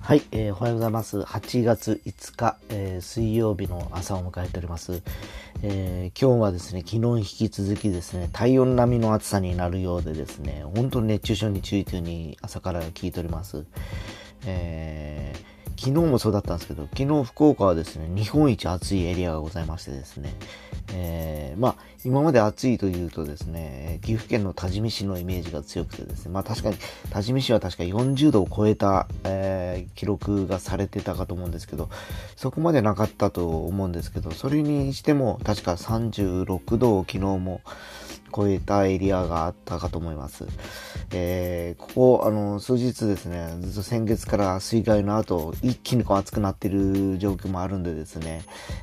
はい、えー、おはようございます。8月5日、えー、水曜日の朝を迎えております。えー、今日はですね、昨日引き続きですね、体温並みの暑さになるようでですね、本当に熱中症に注意というふうに朝から聞いております。えー昨日もそうだったんですけど、昨日福岡はですね、日本一暑いエリアがございましてですね、えー、まあ、今まで暑いというとですね、岐阜県の多治見市のイメージが強くてですね、まあ確かに、多治見市は確か40度を超えた、えー、記録がされてたかと思うんですけど、そこまでなかったと思うんですけど、それにしても確か36度を昨日も、超えたエリアがあったかと思います。えー、ここ、あの、数日ですね、ずっと先月から水害の後、一気にこう暑くなってる状況もあるんでですね、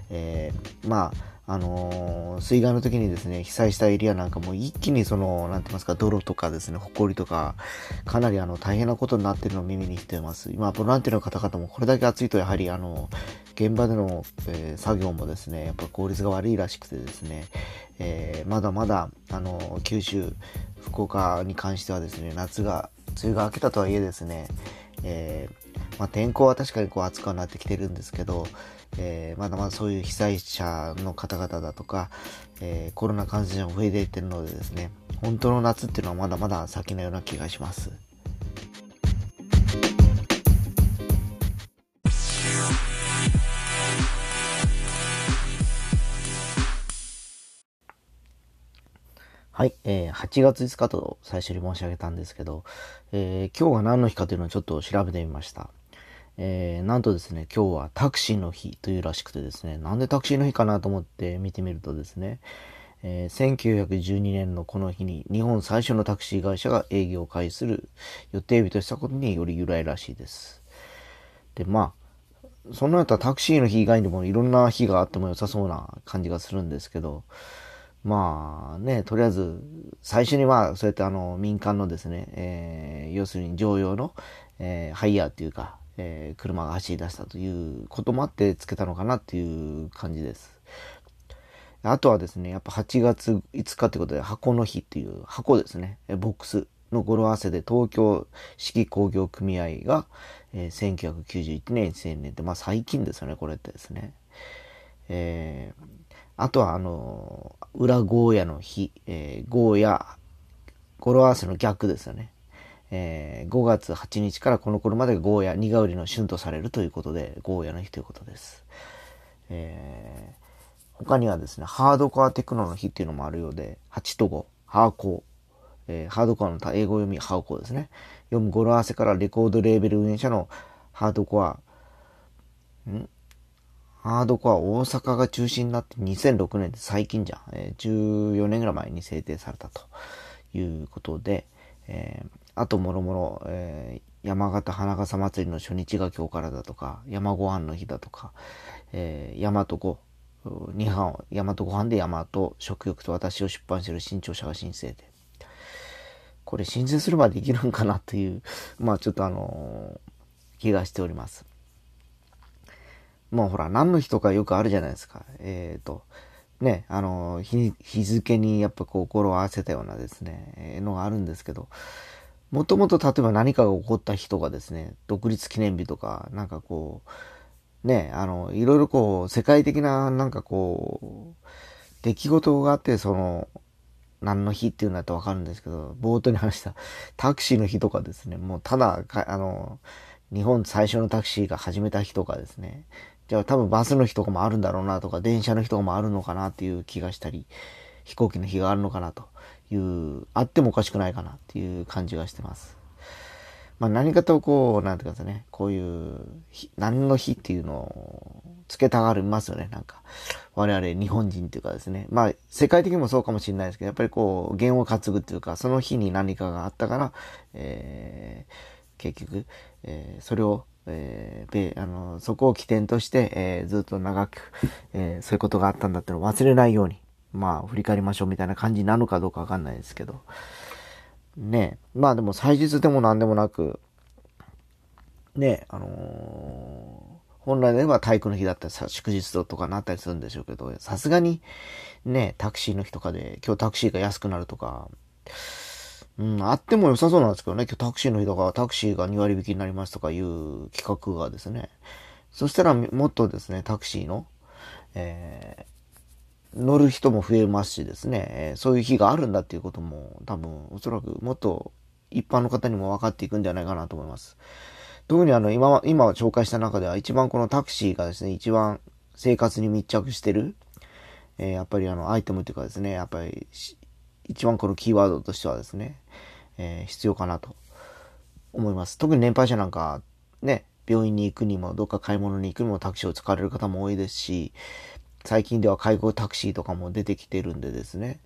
えー、まあ、あのー、水害の時にですね、被災したエリアなんかも一気にその、なんて言いますか、泥とかですね、埃とか、かなりあの、大変なことになってるのを耳にしています。今、ボランティアの方々もこれだけ暑いとやはりあの、現場での、えー、作業もですね、やっぱ効率が悪いらしくてですね、えー、まだまだ、あの、九州、福岡に関してはですね、夏が、梅雨が明けたとはいえですね、えー、まあ、天候は確かにこう暑くはなってきてるんですけど、えー、まだまだそういう被災者の方々だとか、えー、コロナ感染者も増えていってるのでですね、本当の夏っていうのはまだまだ先のような気がします。はい、えー、8月5日と最初に申し上げたんですけど、えー、今日は何の日かというのをちょっと調べてみました。えー、なんとですね、今日はタクシーの日というらしくてですね、なんでタクシーの日かなと思って見てみるとですね、えー、1912年のこの日に日本最初のタクシー会社が営業を開始する予定日としたことにより由来らしいです。で、まあ、その後はタクシーの日以外にもいろんな日があっても良さそうな感じがするんですけど、まあね、とりあえず、最初にはそうやってあの民間のですね、えー、要するに乗用の、えー、ハイヤーっていうか、えー、車が走り出したということもあってつけたのかなっていう感じです。あとはですね、やっぱ8月5日ってことで箱の日っていう箱ですね、ボックスの語呂合わせで東京式工業組合が、えー、1991年1000年で、まあ最近ですよね、これってですね。えー、あとはあの、裏ゴーヤの日、えー、ゴーヤ、語呂合わせの逆ですよね。えー、5月8日からこの頃までゴーヤ、苦売りの旬とされるということで、ゴーヤの日ということです。えー、他にはですね、ハードコアテクノの日っていうのもあるようで、8と5、ハーコー、えー、ハードコアの英語読み、ハーコーですね。読む語呂合わせからレコードレーベル運営者のハードコア、ん？ハードコア大阪が中心になって2006年って最近じゃん。えー、14年ぐらい前に制定されたということで、えー、あともろもろ、えー、山形花笠祭りの初日が今日からだとか、山ご飯の日だとか、えー、山とご、二班、山とご飯で山と食欲と私を出版している新潮社が申請で。これ申請するまでいけるんかなっていう、まあちょっとあのー、気がしております。もうほら、何の日とかよくあるじゃないですか。えっ、ー、と、ね、あの日、日付にやっぱこう、心を合わせたようなですね、え、のがあるんですけど、もともと例えば何かが起こった日とかですね、独立記念日とか、なんかこう、ね、あの、いろいろこう、世界的ななんかこう、出来事があって、その、何の日っていうのだとわかるんですけど、冒頭に話したタクシーの日とかですね、もうただ、あの、日本最初のタクシーが始めた日とかですね、じゃあ多分バスの日とかもあるんだろうなとか、電車の日とかもあるのかなっていう気がしたり、飛行機の日があるのかなと。いう、あってもおかしくないかなっていう感じがしてます。まあ何かとこう、なんていうかね、こういう、何の日っていうのをつけたがりますよね、なんか。我々日本人っていうかですね。まあ世界的にもそうかもしれないですけど、やっぱりこう、弦を担ぐっていうか、その日に何かがあったから、えー、結局、えー、それをえー、あの、そこを起点として、えー、ずっと長く、えー、そういうことがあったんだってのを忘れないように、まあ、振り返りましょうみたいな感じなのかどうかわかんないですけど、ねまあでも祭日でも何でもなく、ねあのー、本来では体育の日だったりさ、祝日とかなったりするんでしょうけど、さすがに、ね、タクシーの日とかで、今日タクシーが安くなるとか、うん、あっても良さそうなんですけどね、今日タクシーの日だかタクシーが2割引きになりますとかいう企画がですね、そしたらもっとですね、タクシーの、えー、乗る人も増えますしですね、そういう日があるんだっていうことも多分おそらくもっと一般の方にも分かっていくんじゃないかなと思います。特にあの今、今紹介した中では一番このタクシーがですね、一番生活に密着してる、えー、やっぱりあのアイテムというかですね、やっぱり一番このキーワードとしてはですね、えー、必要かなと思います。特に年配者なんか、ね、病院に行くにも、どっか買い物に行くにもタクシーを使われる方も多いですし、最近では介護タクシーとかも出てきてるんでですね、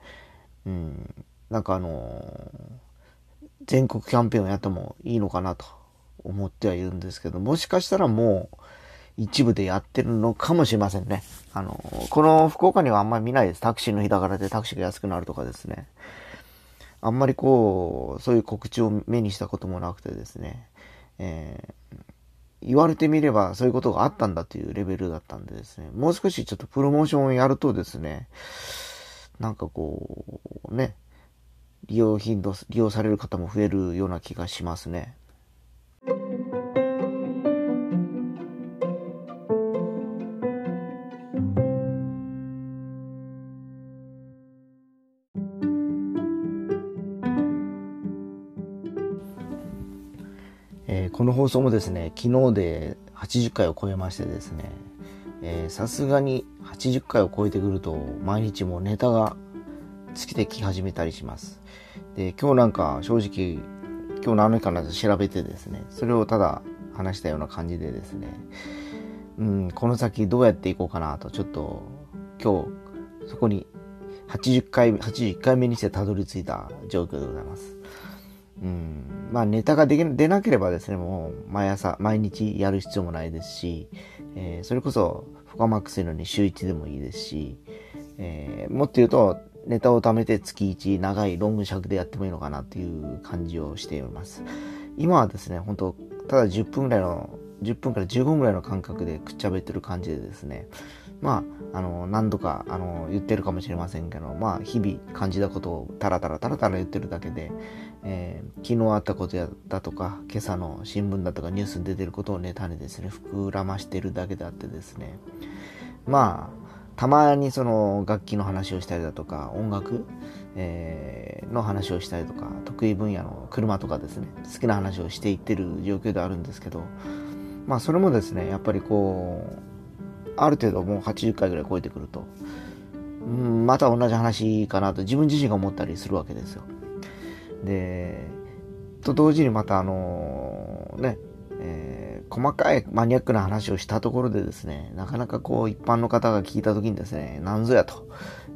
うん、なんかあのー、全国キャンペーンをやってもいいのかなと思ってはいるんですけど、もしかしたらもう一部でやってるのかもしれませんね。あの、この福岡にはあんまり見ないです。タクシーの日だからでタクシーが安くなるとかですね。あんまりこう、そういう告知を目にしたこともなくてですね、えー、言われてみればそういうことがあったんだというレベルだったんでですね、もう少しちょっとプロモーションをやるとですね、なんかこう、ね、利用頻度、利用される方も増えるような気がしますね。放送もですね、昨日で80回を超えましてですね、さすがに80回を超えてくると、毎日もネタが尽きてき始めたりします。で、今日なんか正直、今日何かなと調べてですね、それをただ話したような感じでですね、うん、この先どうやっていこうかなと、ちょっと今日そこに80回、81回目にしてたどり着いた状況でございます。うん、まあネタがで出なければですね、もう毎朝、毎日やる必要もないですし、えー、それこそ、フォカマックスのに週1でもいいですし、えー、もっと言うと、ネタを貯めて月1長いロング尺でやってもいいのかなっていう感じをしております。今はですね、本当ただ10分ぐらいの、10分から15分ぐらいの間隔でくっちゃべってる感じでですね、まあ、あの、何度か、あの、言ってるかもしれませんけど、まあ、日々感じたことをタラタラタラタラ言ってるだけで、えー、昨日あったことやだとか、今朝の新聞だとかニュースに出てることをネタにですね、膨らましてるだけであってですね、まあ、たまにその楽器の話をしたりだとか、音楽、えー、の話をしたりとか、得意分野の車とかですね、好きな話をしていってる状況ではあるんですけど、まあそれもですね、やっぱりこう、ある程度もう80回ぐらい超えてくると、うん、また同じ話かなと自分自身が思ったりするわけですよ。で、と同時にまたあのね、えー、細かいマニアックな話をしたところでですね、なかなかこう一般の方が聞いた時にですね、なんぞやと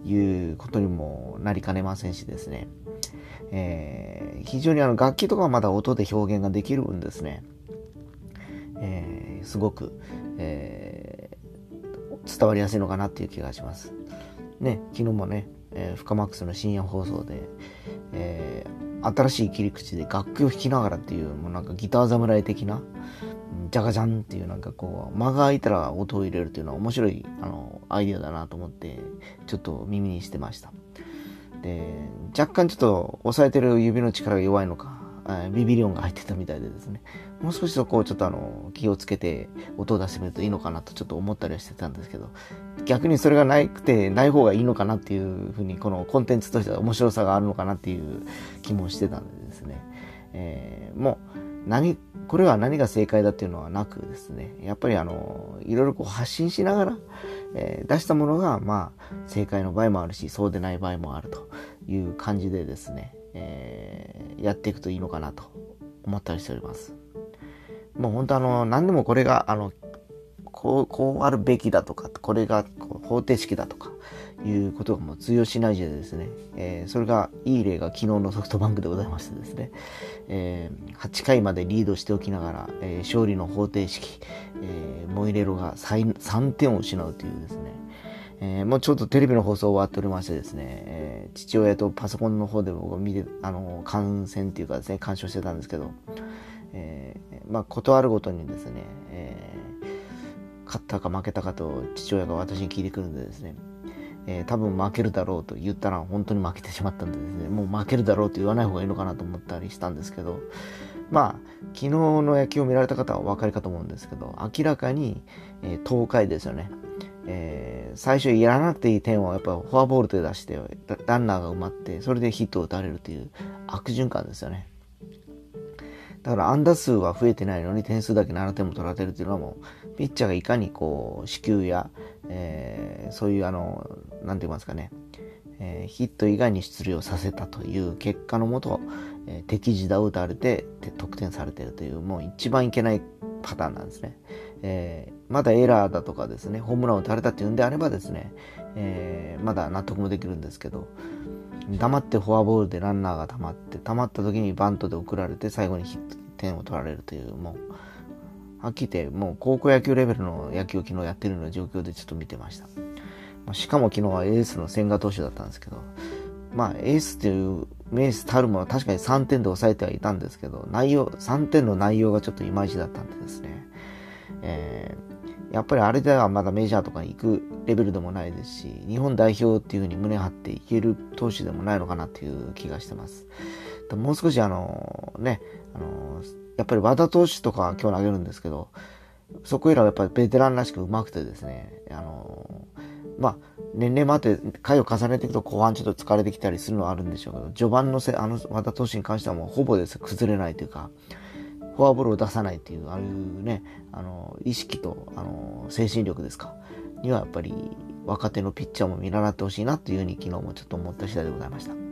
いうことにもなりかねませんしですね、えー、非常にあの楽器とかはまだ音で表現ができる分ですね、え、すごく、え伝わりやすいのかなっていう気がします。ね、昨日もね、えー、フカマックスの深夜放送で、えー、新しい切り口で楽器を弾きながらっていう、もうなんかギター侍的な、ジャガジャンっていうなんかこう、間が空いたら音を入れるっていうのは面白い、あの、アイディアだなと思って、ちょっと耳にしてました。で、若干ちょっと押さえてる指の力が弱いのか、ビビリオンが入ってたみたいでですね、もう少しそこをちょっとあの、気をつけて音を出してみるといいのかなとちょっと思ったりはしてたんですけど、逆にそれがなくてない方がいいのかなっていうふうに、このコンテンツとしては面白さがあるのかなっていう気もしてたんでですね、えー、もう、何、これは何が正解だっていうのはなくですね、やっぱりあの、いろいろこう発信しながら、えー、出したものが、まあ、正解の場合もあるし、そうでない場合もあるという感じでですね、えー、やっていくといいのかなと思ったりしております。もう本当あの、何でもこれが、あの、こう、こうあるべきだとか、これが方程式だとか、いうことがもう通用しないでですね、えー、それが、いい例が昨日のソフトバンクでございましてですね、えー、8回までリードしておきながら、えー、勝利の方程式、えー、モイレロが3点を失うというですね、えー、もうちょっとテレビの放送終わっておりましてですね、えー、父親とパソコンの方で僕見て、あの、観戦っていうかですね、鑑賞してたんですけど、えー、まあ、ことあるごとにですね、えー、勝ったか負けたかと父親が私に聞いてくるんでですね、えー、多分負けるだろうと言ったら本当に負けてしまったんでですね、もう負けるだろうと言わない方がいいのかなと思ったりしたんですけど、まあ、昨日の野球を見られた方はお分かりかと思うんですけど、明らかに、えー、東海ですよね。えー、最初やらなくていい点をやっぱフォアボールで出してランナーが埋まってそれでヒットを打たれるという悪循環ですよねだから安打数は増えてないのに点数だけ7点も取られてるっていうのはもうピッチャーがいかにこう、支給や、えー、そういうあの、なんて言いますかね、えー、ヒット以外に出塁をさせたという結果のもと、えー、敵地打を打たれて得点されてるという、もう一番いけないパターンなんですね。えー、まだエラーだとかですね、ホームランを打たれたっていうんであればですね、えー、まだ納得もできるんですけど、黙ってフォアボールでランナーが溜まって、溜まった時にバントで送られて最後にヒット、点を取られるという、もう、はっきり言って、もう高校野球レベルの野球を昨日やってるような状況でちょっと見てました。しかも昨日はエースの千賀投手だったんですけど、まあエースっていう名スたるものは確かに3点で抑えてはいたんですけど、内容、3点の内容がちょっといまいちだったんでですね、えー、やっぱりあれではまだメジャーとかに行くレベルでもないですし、日本代表っていうふうに胸張っていける投手でもないのかなっていう気がしてます。もう少しあのね、あのやっぱり和田投手とか今日投げるんですけど、そこいらはやっぱりベテランらしく上手くてですね、あのまあ、年齢もあって、回を重ねていくと後半ちょっと疲れてきたりするのはあるんでしょうけど、序盤のせ、あの、和田投手に関してはもうほぼです崩れないというか、フォアボールを出さないっていう、ああいうね、あの、意識と、あの、精神力ですか、にはやっぱり若手のピッチャーも見習ってほしいなというふうに昨日もちょっと思った次第でございました。